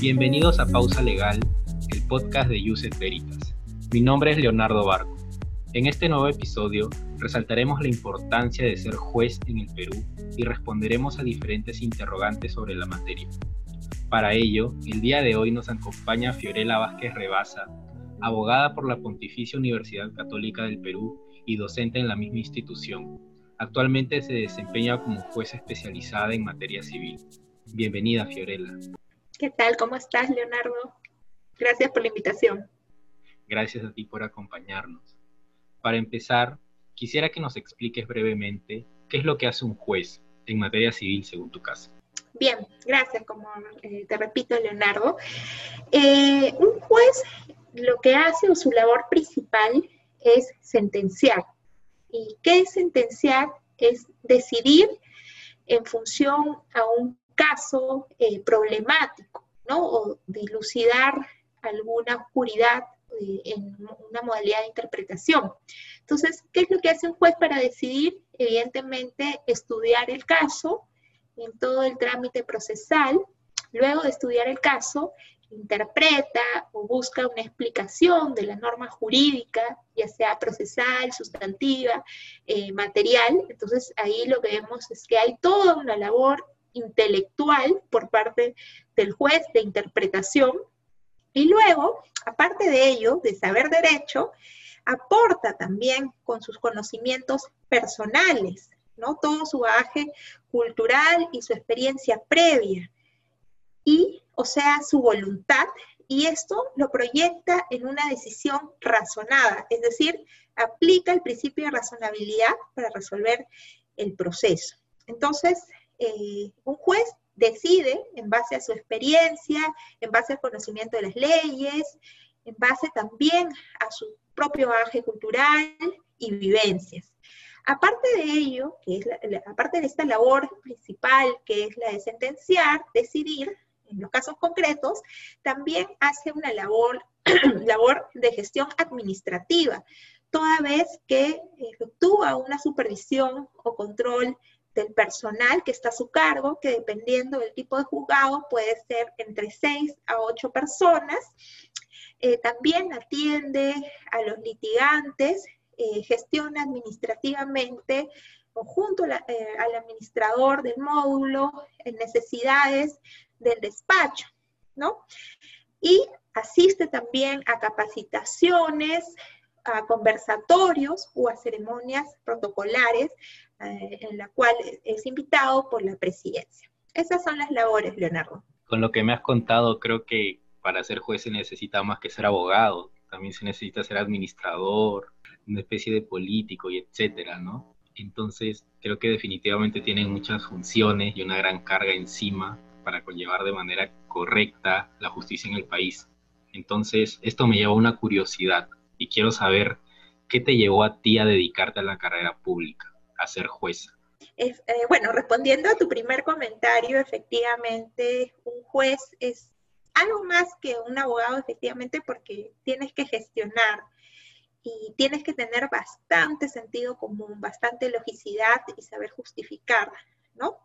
Bienvenidos a Pausa Legal, el podcast de Yuset Veritas. Mi nombre es Leonardo Barco. En este nuevo episodio resaltaremos la importancia de ser juez en el Perú y responderemos a diferentes interrogantes sobre la materia. Para ello, el día de hoy nos acompaña Fiorella Vázquez Rebasa, abogada por la Pontificia Universidad Católica del Perú y docente en la misma institución. Actualmente se desempeña como jueza especializada en materia civil. Bienvenida, Fiorella. ¿Qué tal? ¿Cómo estás, Leonardo? Gracias por la invitación. Gracias a ti por acompañarnos. Para empezar, quisiera que nos expliques brevemente qué es lo que hace un juez en materia civil según tu caso. Bien, gracias, como eh, te repito, Leonardo. Eh, un juez lo que hace o su labor principal es sentenciar. ¿Y qué es sentenciar? Es decidir en función a un caso eh, problemático, ¿no? O dilucidar alguna oscuridad eh, en una modalidad de interpretación. Entonces, ¿qué es lo que hace un juez para decidir? Evidentemente, estudiar el caso en todo el trámite procesal. Luego de estudiar el caso, interpreta o busca una explicación de la norma jurídica, ya sea procesal, sustantiva, eh, material. Entonces ahí lo que vemos es que hay toda una labor intelectual por parte del juez de interpretación. Y luego, aparte de ello, de saber derecho, aporta también con sus conocimientos personales, ¿no? Todo su bagaje cultural y su experiencia previa. Y, o sea, su voluntad, y esto lo proyecta en una decisión razonada, es decir, aplica el principio de razonabilidad para resolver el proceso. Entonces, eh, un juez decide en base a su experiencia, en base al conocimiento de las leyes, en base también a su propio bagaje cultural y vivencias. Aparte de ello, que es aparte de esta labor principal, que es la de sentenciar, decidir, los casos concretos, también hace una labor, labor de gestión administrativa, toda vez que efectúa una supervisión o control del personal que está a su cargo, que dependiendo del tipo de juzgado puede ser entre 6 a 8 personas. Eh, también atiende a los litigantes, eh, gestiona administrativamente o junto eh, al administrador del módulo en necesidades del despacho, ¿no? Y asiste también a capacitaciones, a conversatorios o a ceremonias protocolares eh, en la cual es invitado por la presidencia. Esas son las labores, Leonardo. Con lo que me has contado, creo que para ser juez se necesita más que ser abogado, también se necesita ser administrador, una especie de político y etcétera, ¿no? Entonces, creo que definitivamente tienen muchas funciones y una gran carga encima para conllevar de manera correcta la justicia en el país. Entonces, esto me lleva a una curiosidad y quiero saber qué te llevó a ti a dedicarte a la carrera pública a ser jueza? Eh, bueno, respondiendo a tu primer comentario, efectivamente, un juez es algo más que un abogado, efectivamente, porque tienes que gestionar y tienes que tener bastante sentido común, bastante logicidad y saber justificar, ¿no?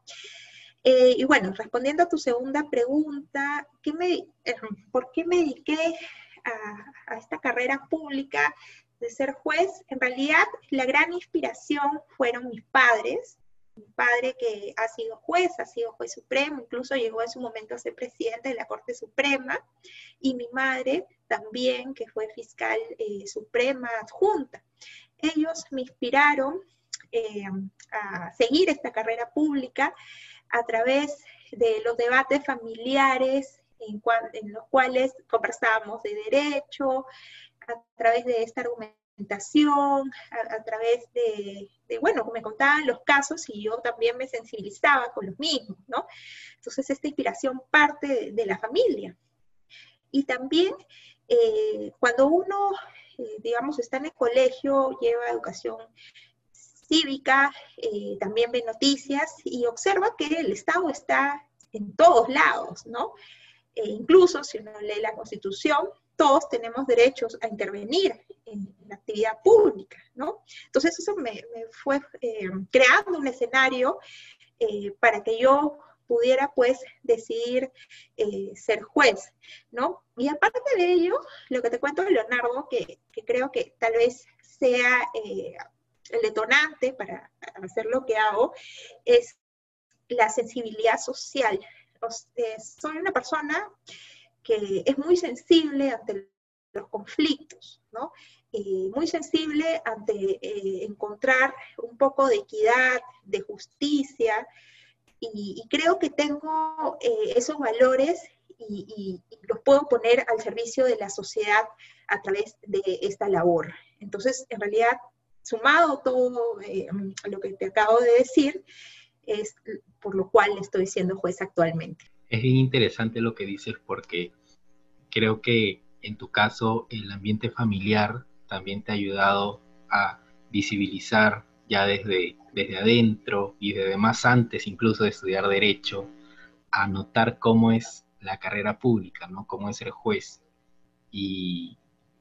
Eh, y bueno, respondiendo a tu segunda pregunta, ¿qué me, eh, ¿por qué me dediqué a, esta carrera pública? de ser juez, en realidad la gran inspiración fueron mis padres. Mi padre que ha sido juez, ha sido juez supremo, incluso llegó en su momento a ser presidente de la Corte Suprema, y mi madre también, que fue fiscal eh, suprema adjunta. Ellos me inspiraron a seguir esta carrera pública a través de los debates familiares en, los cuales conversábamos de derecho, a través de esta argumentación, a, través de, bueno, me contaban los casos y yo también me sensibilizaba con los mismos, ¿no? Entonces esta inspiración parte de, la familia. Y también eh, cuando uno, eh, digamos, está en el colegio, lleva educación cívica, eh, también ve noticias y observa que el Estado está en todos lados, ¿no? E incluso si uno lee la Constitución, todos tenemos derechos a intervenir en, la actividad pública, ¿no? Entonces eso me, fue eh, creando un escenario eh, para que yo pudiera pues decidir ser juez, ¿no? Y aparte de ello, lo que te cuento de Leonardo, que, creo que tal vez sea el detonante para hacer lo que hago, es la sensibilidad social. soy una persona que es muy sensible ante los conflictos, ¿no? muy sensible ante eh, encontrar un poco de equidad, de justicia, y, creo que tengo eh, esos valores y, los puedo poner al servicio de la sociedad a través de esta labor. Entonces, en realidad, sumado todo eh, lo que te acabo de decir, es por lo cual estoy siendo juez actualmente. Es bien interesante lo que dices porque creo que en tu caso el ambiente familiar también te ha ayudado a visibilizar ya desde, desde adentro y desde más antes incluso de estudiar derecho, a notar cómo es la carrera pública, ¿no? Cómo es el juez. Y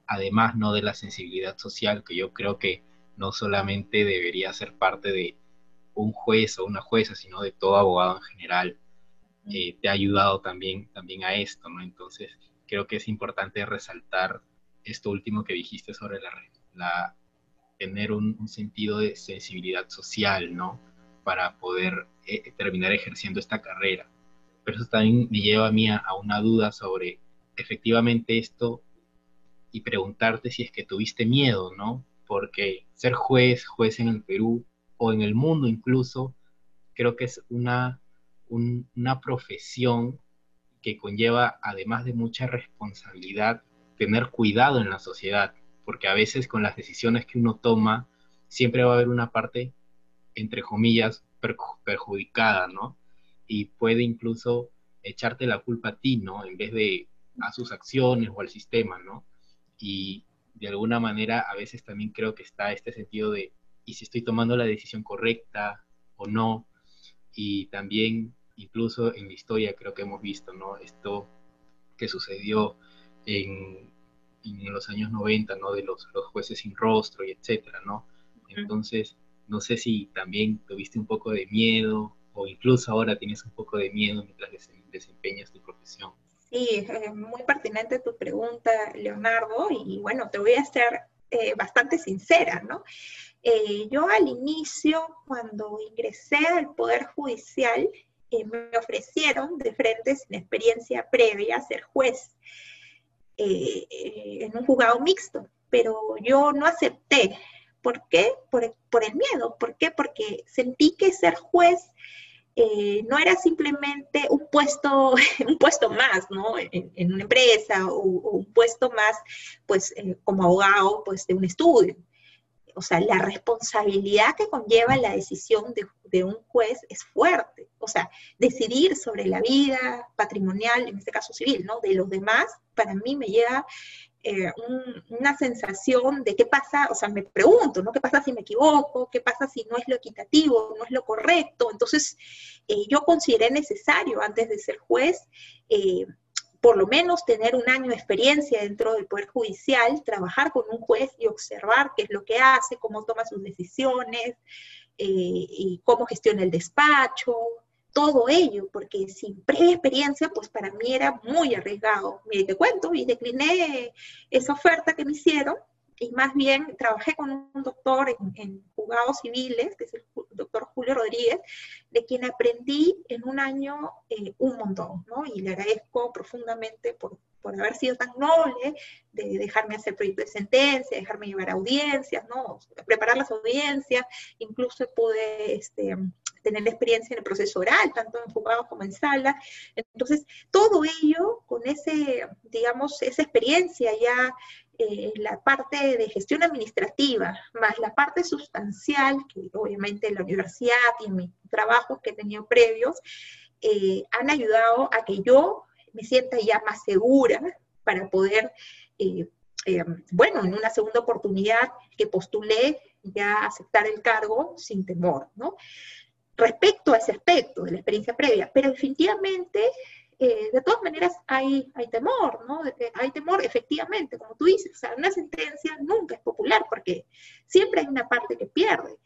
además, ¿no? De la sensibilidad social, que yo creo que no solamente debería ser parte de un juez o una jueza, sino de todo abogado en general, eh, te ha ayudado también, también a esto, ¿no? Entonces, creo que es importante resaltar esto último que dijiste sobre la, tener un, sentido de sensibilidad social, ¿no? Para poder eh, terminar ejerciendo esta carrera. Pero eso también me lleva a mí a, una duda sobre efectivamente esto y preguntarte si es que tuviste miedo, ¿no? Porque ser juez, juez en el Perú o en el mundo incluso, creo que es una, una profesión que conlleva, además de mucha responsabilidad, tener cuidado en la sociedad, porque a veces con las decisiones que uno toma, siempre va a haber una parte, entre comillas, perjudicada, ¿no? Y puede incluso echarte la culpa a ti, ¿no? En vez de a sus acciones o al sistema, ¿no? Y de alguna manera a veces también creo que está este sentido de, ¿y si estoy tomando la decisión correcta o no? Y también incluso en la historia creo que hemos visto, ¿no? Esto que sucedió en, en los años 90, ¿no? De los, los, jueces sin rostro y etcétera, ¿no? Entonces, no sé si también tuviste un poco de miedo o incluso ahora tienes un poco de miedo mientras desempeñas tu profesión. Sí, es muy pertinente tu pregunta, Leonardo, y bueno, te voy a ser eh, bastante sincera, ¿no? Eh, yo al inicio, cuando ingresé al Poder Judicial, eh, me ofrecieron de frente, sin experiencia previa, ser juez eh, eh, en un juzgado mixto, pero yo no acepté. ¿Por qué? Por, el miedo. ¿Por qué? Porque sentí que ser juez no era simplemente un puesto, un puesto más, ¿no? En, una empresa o, un puesto más, pues, como abogado, pues, de un estudio o sea, la responsabilidad que conlleva la decisión de, un juez es fuerte. O sea, decidir sobre la vida patrimonial, en este caso civil, ¿no? De los demás, para mí me lleva eh, una sensación de qué pasa, o sea, me pregunto, ¿no? ¿Qué pasa si me equivoco? ¿Qué pasa si no es lo equitativo, no es lo correcto? Entonces, eh, yo consideré necesario, antes de ser juez, eh, por lo menos tener un año de experiencia dentro del Poder Judicial, trabajar con un juez y observar qué es lo que hace, cómo toma sus decisiones eh, y cómo gestiona el despacho, todo ello, porque sin previa experiencia, pues para mí era muy arriesgado. Mire, te cuento, y decliné esa oferta que me hicieron y más bien trabajé con un doctor en, juzgados civiles, que es el doctor Julio Rodríguez, de quien aprendí en un año eh, un montón, ¿no? Y le agradezco profundamente por, por haber sido tan noble de dejarme hacer proyectos de sentencia, dejarme llevar audiencias, ¿no? Preparar las audiencias, incluso pude este, tener experiencia en el proceso oral, tanto en juzgados como en sala. Entonces, todo ello con ese, digamos, esa experiencia ya eh, la parte de gestión administrativa, más la parte sustancial, que obviamente en la universidad y mis trabajos que he tenido previos, eh, han ayudado a que yo me sienta ya más segura para poder, eh, bueno, en una segunda oportunidad que postulé, ya aceptar el cargo sin temor, ¿no? Respecto a ese aspecto de la experiencia previa, pero definitivamente eh, de todas maneras hay, temor, ¿no? Hay temor, efectivamente, como tú dices, o sea, una sentencia nunca es popular porque siempre hay una parte que pierde.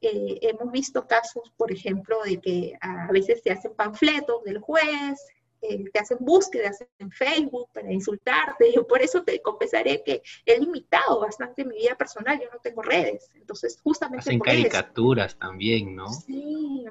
Eh, hemos visto casos, por ejemplo, de que a veces se hacen panfletos del juez, eh, te hacen búsquedas en Facebook para insultarte. Yo por eso te confesaré que he limitado bastante mi vida personal. Yo no tengo redes. Entonces, justamente. Hacen caricaturas también, ¿no? Sí,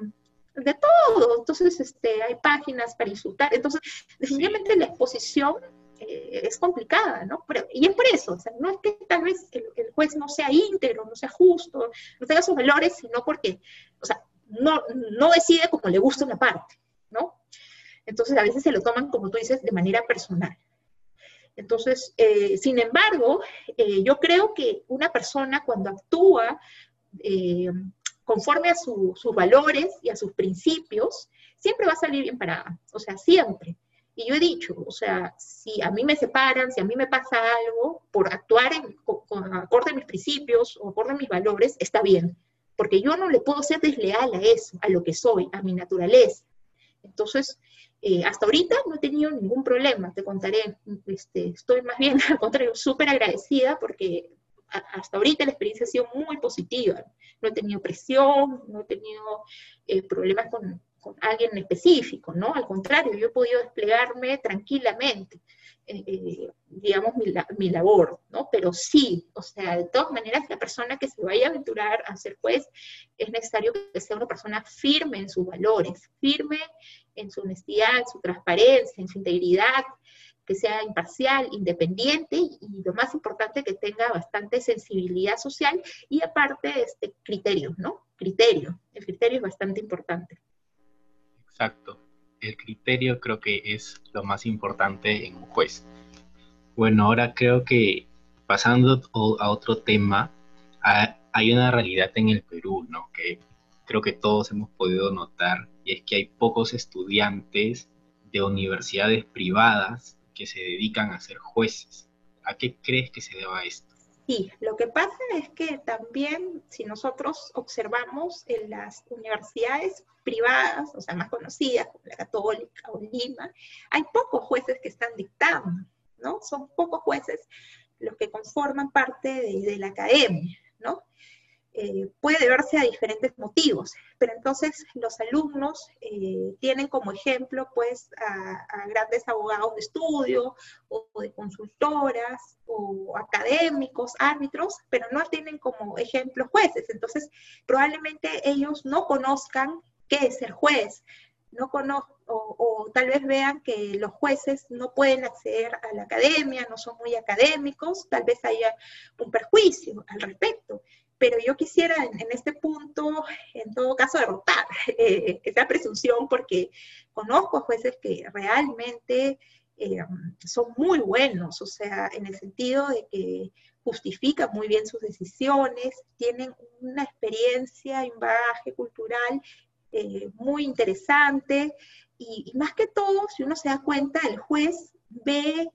de todo. Entonces, este, hay páginas para insultar. Entonces, definitivamente la exposición eh, es complicada, ¿no? Pero, y es por eso, o sea, no es que tal vez el, juez no sea íntegro, no sea justo, no tenga sus valores, sino porque, o sea, no, no decide como le gusta una parte, ¿no? Entonces, a veces se lo toman, como tú dices, de manera personal. Entonces, eh, sin embargo, eh, yo creo que una persona cuando actúa conforme a sus valores y a sus principios, siempre va a salir bien parada, o sea, siempre. Y yo he dicho, o sea, si a mí me separan, si a mí me pasa algo por actuar en, con, acorde a mis principios o acorde a mis valores, está bien, porque yo no le puedo ser desleal a eso, a lo que soy, a mi naturaleza. Entonces, eh, hasta ahorita no he tenido ningún problema, te contaré. Este, estoy más bien, al contrario, súper agradecida porque hasta ahorita la experiencia ha sido muy positiva. No he tenido presión, no he tenido eh, problemas con, alguien específico, ¿no? Al contrario, yo he podido desplegarme tranquilamente, eh, eh, digamos, mi, mi, labor, ¿no? Pero sí, o sea, de todas maneras, la persona que se vaya a aventurar a ser juez, es necesario que sea una persona firme en sus valores, firme en su honestidad, en su transparencia, en su integridad, que sea imparcial, independiente y, lo más importante, que tenga bastante sensibilidad social y aparte este criterio, ¿no? Criterio. El criterio es bastante importante. Exacto. El criterio creo que es lo más importante en un juez. Bueno, ahora creo que pasando a otro tema, hay una realidad en el Perú, ¿no? Que creo que todos hemos podido notar, y es que hay pocos estudiantes de universidades privadas que se dedican a ser jueces. ¿A qué crees que se deba esto? Sí, lo que pasa es que también si nosotros observamos en las universidades privadas, o sea, más conocidas, como la Católica o Lima, hay pocos jueces que están dictando, ¿no? Son pocos jueces los que conforman parte de, de la academia, ¿no? Eh, puede deberse a diferentes motivos, pero entonces los alumnos eh, tienen como ejemplo pues a, grandes abogados de estudio o de consultoras o académicos, árbitros, pero no tienen como ejemplo jueces. Entonces probablemente ellos no conozcan qué es ser juez, no conozco, o, o, tal vez vean que los jueces no pueden acceder a la academia, no son muy académicos, tal vez haya un perjuicio al respecto pero yo quisiera en, este punto, en todo caso, derrotar eh, esa presunción porque conozco jueces que realmente eh, son muy buenos, o sea, en el sentido de que justifican muy bien sus decisiones, tienen una experiencia y un bagaje cultural eh, muy interesante y, y, más que todo, si uno se da cuenta, el juez ve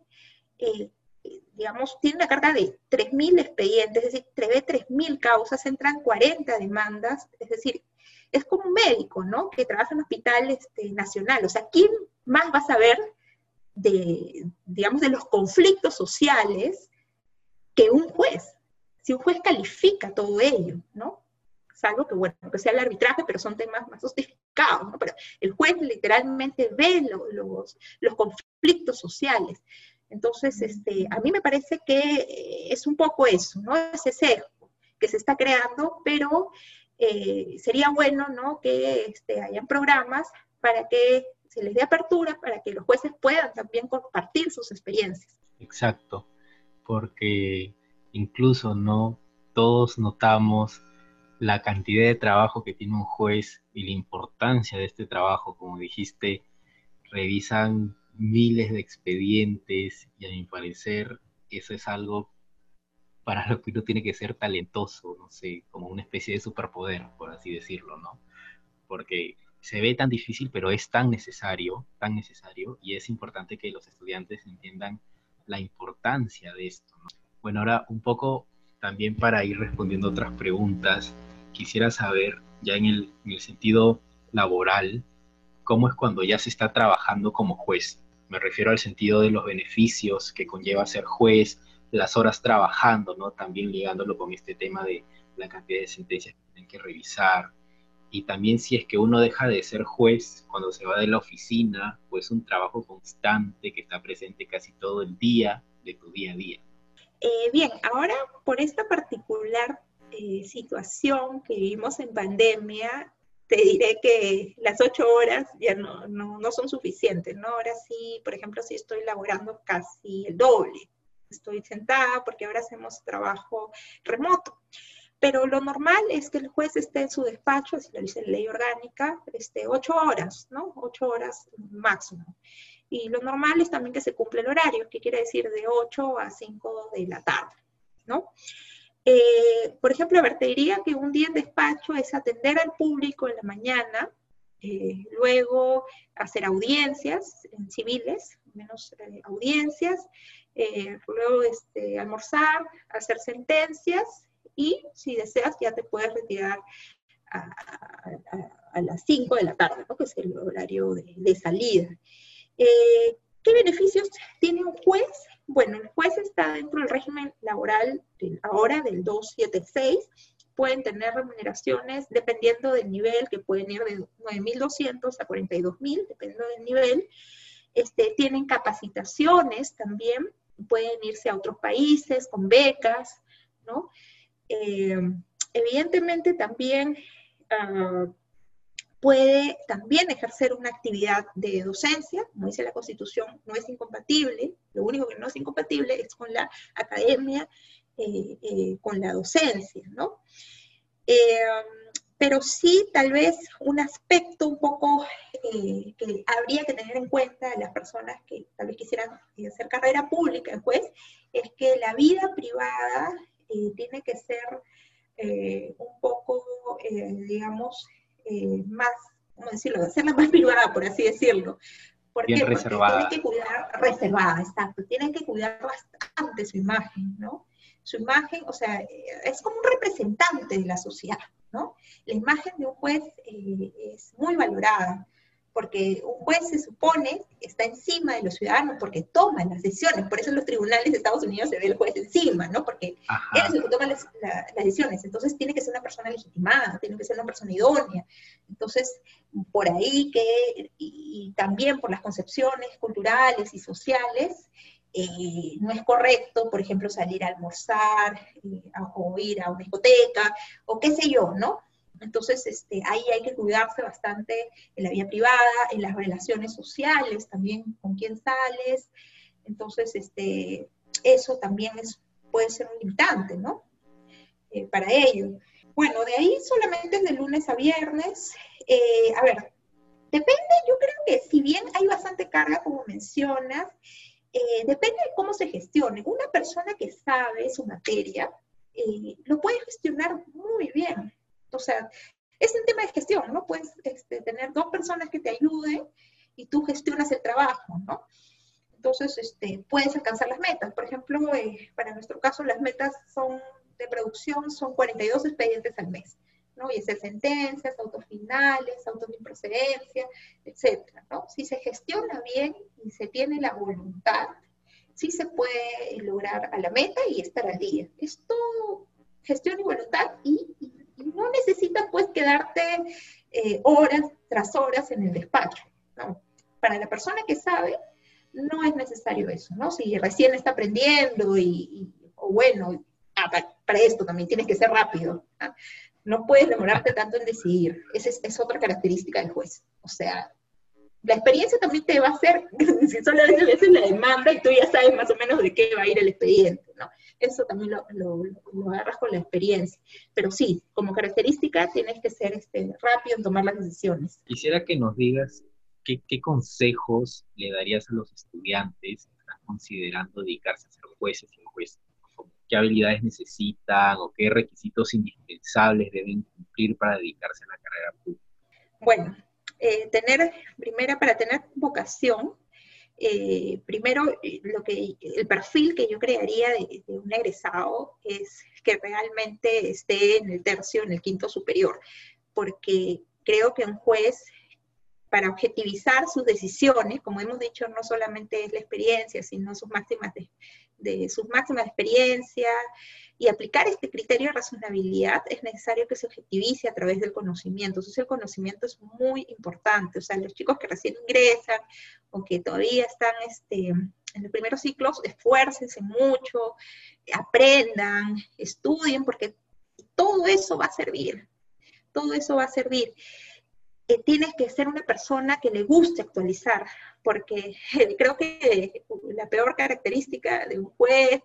digamos, tiene una carga de 3.000 expedientes, es decir, prevé 3.000 causas, entran 40 demandas, es decir, es como un médico, ¿no? Que trabaja en un hospital este, nacional. O sea, ¿quién más va a saber de, digamos, de los conflictos sociales que un juez? Si un juez califica todo ello, ¿no? Salvo que, bueno, que sea el arbitraje, pero son temas más justificados, ¿no? Pero el juez literalmente ve los, los conflictos sociales. Entonces, este, a mí me parece que eh, es un poco eso, ¿no? Ese sesgo que se está creando, pero eh, sería bueno, ¿no? Que este, hayan programas para que se les dé apertura, para que los jueces puedan también compartir sus experiencias. Exacto, porque incluso no todos notamos la cantidad de trabajo que tiene un juez y la importancia de este trabajo, como dijiste, revisan miles de expedientes y a mi parecer eso es algo para lo que uno tiene que ser talentoso, no sé, como una especie de superpoder, por así decirlo, ¿no? Porque se ve tan difícil, pero es tan necesario, tan necesario, y es importante que los estudiantes entiendan la importancia de esto. ¿no? Bueno, ahora un poco también para ir respondiendo otras preguntas, quisiera saber, ya en el, en el sentido laboral, cómo es cuando ya se está trabajando como juez. Me refiero al sentido de los beneficios que conlleva ser juez, las horas trabajando, ¿no? También ligándolo con este tema de la cantidad de sentencias que tienen que revisar. Y también si es que uno deja de ser juez cuando se va de la oficina, pues un trabajo constante que está presente casi todo el día de tu día a día. Eh, bien, ahora por esta particular eh, situación que vivimos en pandemia, te diré que las ocho horas ya no, no, no, son suficientes, ¿no? Ahora sí, por ejemplo, si estoy laborando casi el doble, estoy sentada porque ahora hacemos trabajo remoto. Pero lo normal es que el juez esté en su despacho, así lo dice la ley orgánica, este, ocho horas, ¿no? Ocho horas máximo. Y lo normal es también que se cumple el horario, que quiere decir de 8 a 5 de la tarde, ¿no? Eh, por ejemplo, a ver, te diría que un día en despacho es atender al público en la mañana, eh, luego hacer audiencias en civiles, menos eh, audiencias, luego este, almorzar, hacer sentencias y si deseas ya te puedes retirar a, las 5 de la tarde, ¿no? que es el horario de salida. ¿Qué beneficios tiene un juez? Bueno, el juez está dentro del régimen laboral ahora del 276. Pueden tener remuneraciones dependiendo del nivel, que pueden ir de 9.200 a 42.000, dependiendo del nivel. Este, tienen capacitaciones también, pueden irse a otros países con becas, ¿no? Eh, evidentemente también uh, puede también ejercer una actividad de docencia, como dice la Constitución, no es incompatible, lo único que no es incompatible es con la academia, eh, eh, con la docencia, ¿no? Eh, pero sí, tal vez un aspecto un poco que habría que tener en cuenta las personas que tal vez quisieran hacer carrera pública juez, es que la vida privada tiene que ser un poco, digamos, eh, más, ¿cómo decirlo?, hacerla más privada, por así decirlo. Porque tienen que cuidar, reservada, exacto, tienen que cuidar bastante su imagen, ¿no? Su imagen, o sea, es como un representante de la sociedad, ¿no? La imagen de un juez eh, es muy valorada porque un juez se supone está encima de los ciudadanos porque toma las decisiones. Por eso en los tribunales de Estados Unidos se ve el juez encima, ¿no? Porque él es el que toma las, decisiones. Entonces tiene que ser una persona legitimada, tiene que ser una persona idónea. Entonces, por ahí que, y, también por las concepciones culturales y sociales, eh, no es correcto, por ejemplo, salir a almorzar eh, o ir a una discoteca o qué sé yo, ¿no? Entonces, este, ahí hay que cuidarse bastante en la vida privada, en las relaciones sociales, también con quién sales. Entonces, este, eso también es, puede ser un limitante, ¿no? Eh, para ello. Bueno, de ahí solamente de lunes a viernes. Eh, a ver, depende, yo creo que si bien hay bastante carga, como mencionas, eh, depende de cómo se gestione. Una persona que sabe su materia lo puede gestionar muy bien. O sea, es un tema de gestión, ¿no? Puedes este, tener dos personas que te ayuden y tú gestionas el trabajo, ¿no? Entonces, este, puedes alcanzar las metas. Por ejemplo, eh, para nuestro caso, las metas son de producción son 42 expedientes al mes, ¿no? Y hacer sentencias, autos finales, autos de improcedencia, etcétera, ¿no? Si se gestiona bien y se tiene la voluntad, sí se puede lograr a la meta y estar al día. Esto gestión y voluntad y no necesitas pues quedarte eh, horas tras horas en el despacho. Para la persona que sabe, no es necesario eso, ¿no? Si recién está aprendiendo y, o bueno, ah, para, esto también tienes que ser rápido. No puedes demorarte tanto en decidir. Esa es, otra característica del juez. O sea, la experiencia también te va a hacer, si solo a veces la demanda y tú ya sabes más o menos de qué va a ir el expediente, ¿no? eso también lo, lo, agarras con la experiencia. Pero sí, como característica tienes que ser este, rápido en tomar las decisiones. Quisiera que nos digas qué, consejos le darías a los estudiantes que están considerando dedicarse a ser jueces y jueces. ¿Qué habilidades necesitan o qué requisitos indispensables deben cumplir para dedicarse a la carrera pública? Bueno, eh, tener, primero, para tener vocación, eh, primero, eh, lo que, el perfil que yo crearía de, un egresado es que realmente esté en el tercio, en el quinto superior, porque creo que un juez para objetivizar sus decisiones, como hemos dicho, no solamente es la experiencia, sino sus máximas de, sus máximas experiencias, y aplicar este criterio de razonabilidad es necesario que se objetivice a través del conocimiento. Entonces el conocimiento es muy importante. O sea, los chicos que recién ingresan o que todavía están este, en los primeros ciclos, esfuércense mucho, aprendan, estudien, porque todo eso va a servir. Todo eso va a servir. Tienes que ser una persona que le guste actualizar, porque creo que la peor característica de un juez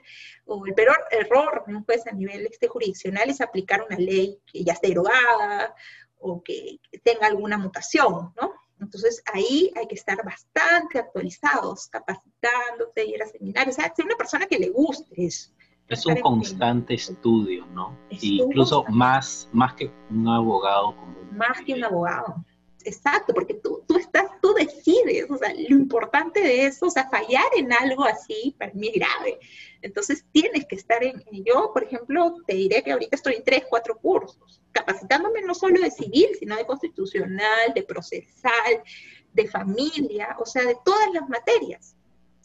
o el peor error de un juez a nivel este, jurisdiccional es aplicar una ley que ya esté derogada o que tenga alguna mutación, ¿no? Entonces ahí hay que estar bastante actualizados, capacitándote, ir a seminarios, o sea, ser una persona que le guste eso. Es un constante estudio, ¿no? incluso más, más que un abogado común. Más que un abogado. Exacto, porque tú, tú estás, tú decides, o sea, lo importante de eso, o sea, fallar en algo así para mí es grave. Entonces tienes que estar en, yo, por ejemplo, te diré que ahorita estoy en tres, cuatro cursos, capacitándome no solo de civil, sino de constitucional, de procesal, de familia, o sea, de todas las materias.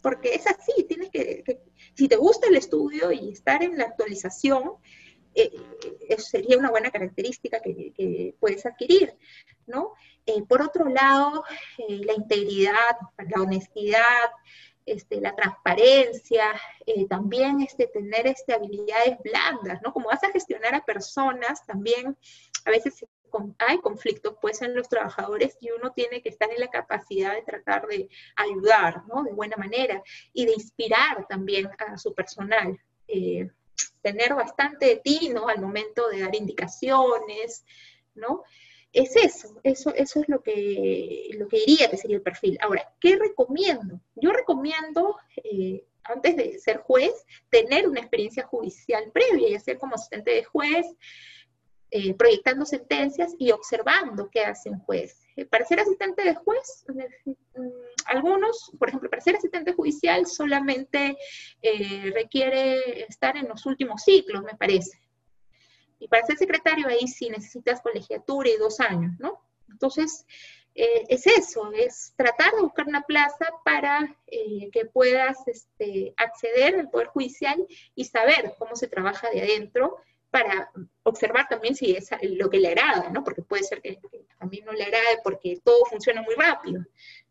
Porque es así, tienes que, si te gusta el estudio y estar en la actualización, eh, eh, sería una buena característica que, que puedes adquirir, ¿no? Eh, por otro lado, eh, la integridad, la honestidad, este, la transparencia, eh, también este, tener este, habilidades blandas, ¿no? Como vas a gestionar a personas, también a veces hay conflictos pues en los trabajadores y uno tiene que estar en la capacidad de tratar de ayudar, ¿no? De buena manera y de inspirar también a su personal. tener bastante de ti, ¿no? Al momento de dar indicaciones, ¿no? Es eso, eso, eso es lo que, lo que diría que sería el perfil. Ahora, ¿qué recomiendo? Yo recomiendo, eh, antes de ser juez, tener una experiencia judicial previa, ya sea como asistente de juez, eh, proyectando sentencias y observando qué hace un juez. Eh, para ser asistente de juez, mm, algunos, por ejemplo, para ser asistente judicial solamente requiere estar en los últimos ciclos, me parece. Y para ser secretario ahí sí necesitas colegiatura y dos años, ¿no? Entonces, eh, es eso, es tratar de buscar una plaza para eh, que puedas este, acceder al Poder Judicial y saber cómo se trabaja de adentro para observar también si es lo que le agrada, ¿no? Porque puede ser que, a mí no le agrade porque todo funciona muy rápido,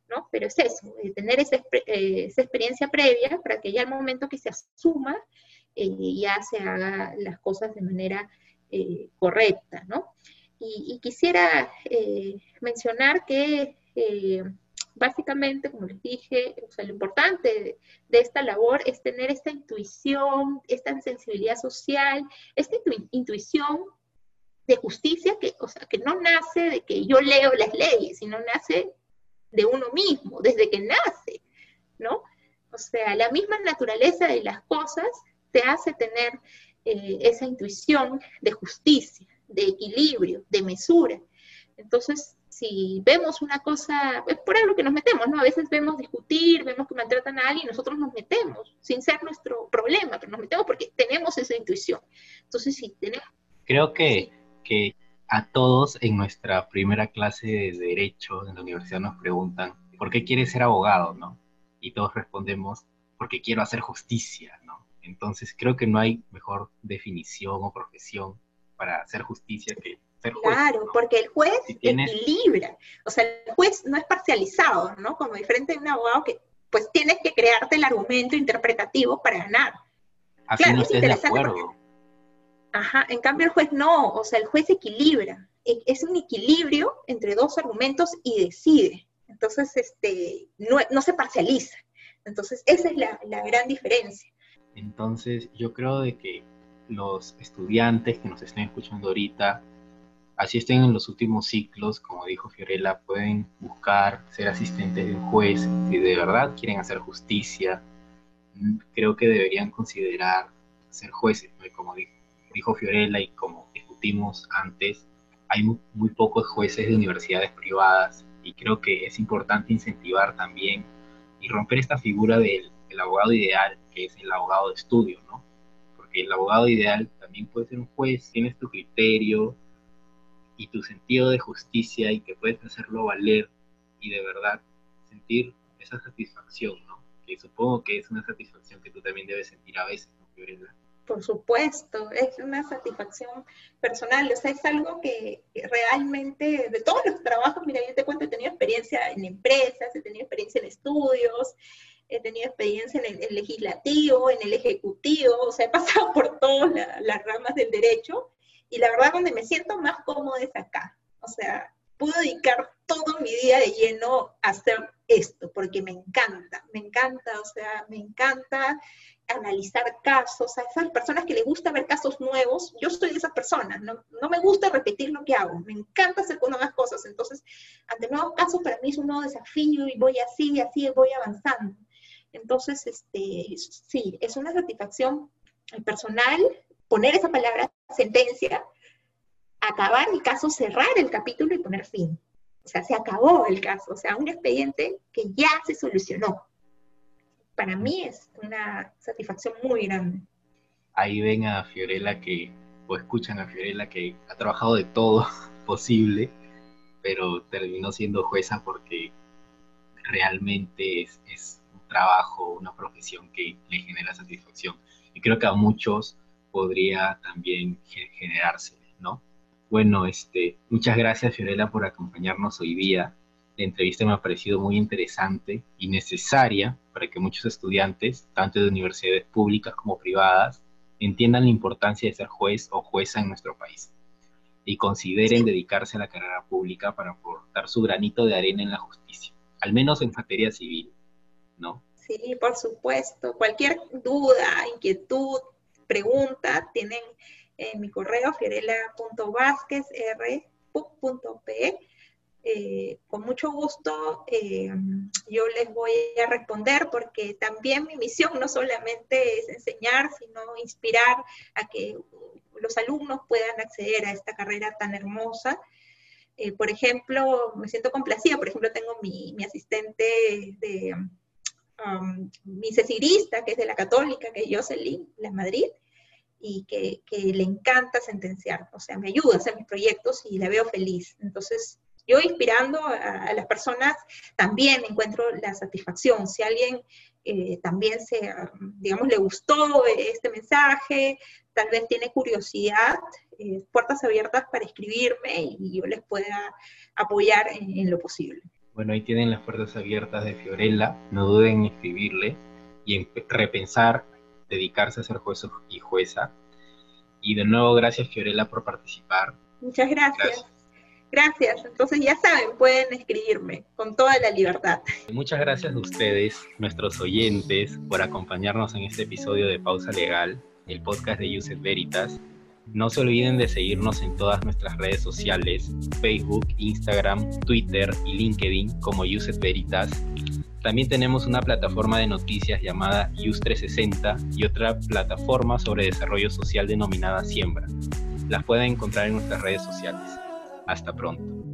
¿no? Pero es eso, eh, tener esa, esa, experiencia previa para que ya al momento que se asuma, ya se haga las cosas de manera eh, correcta, ¿no? Y, quisiera eh, mencionar que eh, básicamente, como les dije, lo importante de, esta labor es tener esta intuición, esta sensibilidad social, esta intuición de justicia que, o sea, que no nace de que yo leo las leyes, sino nace de uno mismo, desde que nace, ¿no? O sea, la misma naturaleza de las cosas te hace tener eh, esa intuición de justicia, de equilibrio, de mesura. Entonces, si vemos una cosa, es por algo que nos metemos, ¿no? A veces vemos discutir, vemos que maltratan a alguien y nosotros nos metemos, sin ser nuestro problema, pero nos metemos porque tenemos esa intuición. Entonces, si tenemos... Creo que, que a todos en nuestra primera clase de Derecho en la universidad nos preguntan, ¿por qué quieres ser abogado, no? Y todos respondemos, porque quiero hacer justicia. Entonces creo que no hay mejor definición o profesión para hacer justicia que ser juez. Claro, porque el juez equilibra. O sea, el juez no es parcializado, ¿no? Como diferente de un abogado que pues tienes que crearte el argumento interpretativo para ganar. Así claro, no de acuerdo. Ajá, en cambio el juez no, o sea, el juez equilibra. E, es un equilibrio entre dos argumentos y decide. Entonces, este, no, no se parcializa. Entonces, esa es la, la gran diferencia. Entonces yo creo de que los estudiantes que nos estén escuchando ahorita, así estén en los últimos ciclos, como dijo Fiorella, pueden buscar ser asistentes de un juez si de verdad quieren hacer justicia. Creo que deberían considerar ser jueces, como dijo, Fiorella y como discutimos antes, hay muy pocos jueces de universidades privadas y creo que es importante incentivar también y romper esta figura del abogado ideal que es el abogado de estudio, ¿no? Porque el abogado ideal también puede ser un juez, tienes tu criterio y tu sentido de justicia y que puedes hacerlo valer y de verdad sentir esa satisfacción, ¿no? Que supongo que es una satisfacción que tú también debes sentir a veces, ¿no, Fiorella? Por supuesto, es una satisfacción personal, o sea, es algo que realmente, de todos los trabajos, mira, yo te cuento, he tenido experiencia en empresas, he tenido experiencia en estudios, he tenido experiencia en el, legislativo, en el ejecutivo, o sea, he pasado por todas las ramas del derecho, y la verdad donde me siento más cómodo es acá, o sea, puedo dedicar todo mi día de lleno a hacer esto, porque me encanta, me encanta, o sea, me encanta analizar casos, a esas personas que les gusta ver casos nuevos, yo soy de esas personas, no, no me gusta repetir lo que hago, me encanta hacer nuevas cosas, entonces, ante nuevos casos para mí es un nuevo desafío y voy así, así voy avanzando. Entonces, este, sí, es una satisfacción personal poner esa palabra sentencia, acabar el caso, cerrar el capítulo y poner fin. O sea, se acabó el caso, o sea, un expediente que ya se solucionó para mí es una satisfacción muy grande. Ahí ven a Fiorella que, o escuchan a Fiorella que ha trabajado de todo posible, pero terminó siendo jueza porque realmente es, trabajo, una profesión que le genera satisfacción. Y creo que a muchos podría también generarse, ¿no? Bueno, este, muchas gracias Fiorella por acompañarnos hoy día. La entrevista me ha parecido muy interesante y necesaria para que muchos estudiantes, tanto de universidades públicas como privadas, entiendan la importancia de ser juez o jueza en nuestro país y consideren dedicarse a la carrera pública para aportar su granito de arena en la justicia, al menos en materia civil, ¿no? Sí, por supuesto. Cualquier duda, inquietud, pregunta, tienen en mi correo fiorella.vázquez.r.p eh, con mucho gusto eh, yo les voy a responder porque también mi misión no solamente es enseñar, sino inspirar a que los alumnos puedan acceder a esta carrera tan hermosa. Eh, por ejemplo, me siento complacida, por ejemplo, tengo mi, asistente de um, mi cecirista, que es de la católica, que es Jocelyn, la Madrid, y que, le encanta sentenciar, o sea, me ayuda a hacer mis proyectos y la veo feliz. Entonces, yo inspirando a, las personas también encuentro la satisfacción. Si alguien eh, también se, digamos, le gustó este mensaje, tal vez tiene curiosidad, eh, puertas abiertas para escribirme y yo les pueda apoyar en, lo posible. Bueno, ahí tienen las puertas abiertas de Fiorella, no duden en escribirle y en repensar, dedicarse a ser juez y jueza. Y de nuevo, gracias Fiorella por participar. Muchas gracias. Gracias. Entonces ya saben, pueden escribirme con toda la libertad. Muchas gracias a ustedes, nuestros oyentes, por acompañarnos en este episodio de Pausa Legal, el podcast de Uset Veritas. No se olviden de seguirnos en todas nuestras redes sociales, Facebook, Instagram, Twitter y LinkedIn como Uset Veritas. También tenemos una plataforma de noticias llamada US360 y otra plataforma sobre desarrollo social denominada Siembra. Las pueden encontrar en nuestras redes sociales. Hasta pronto.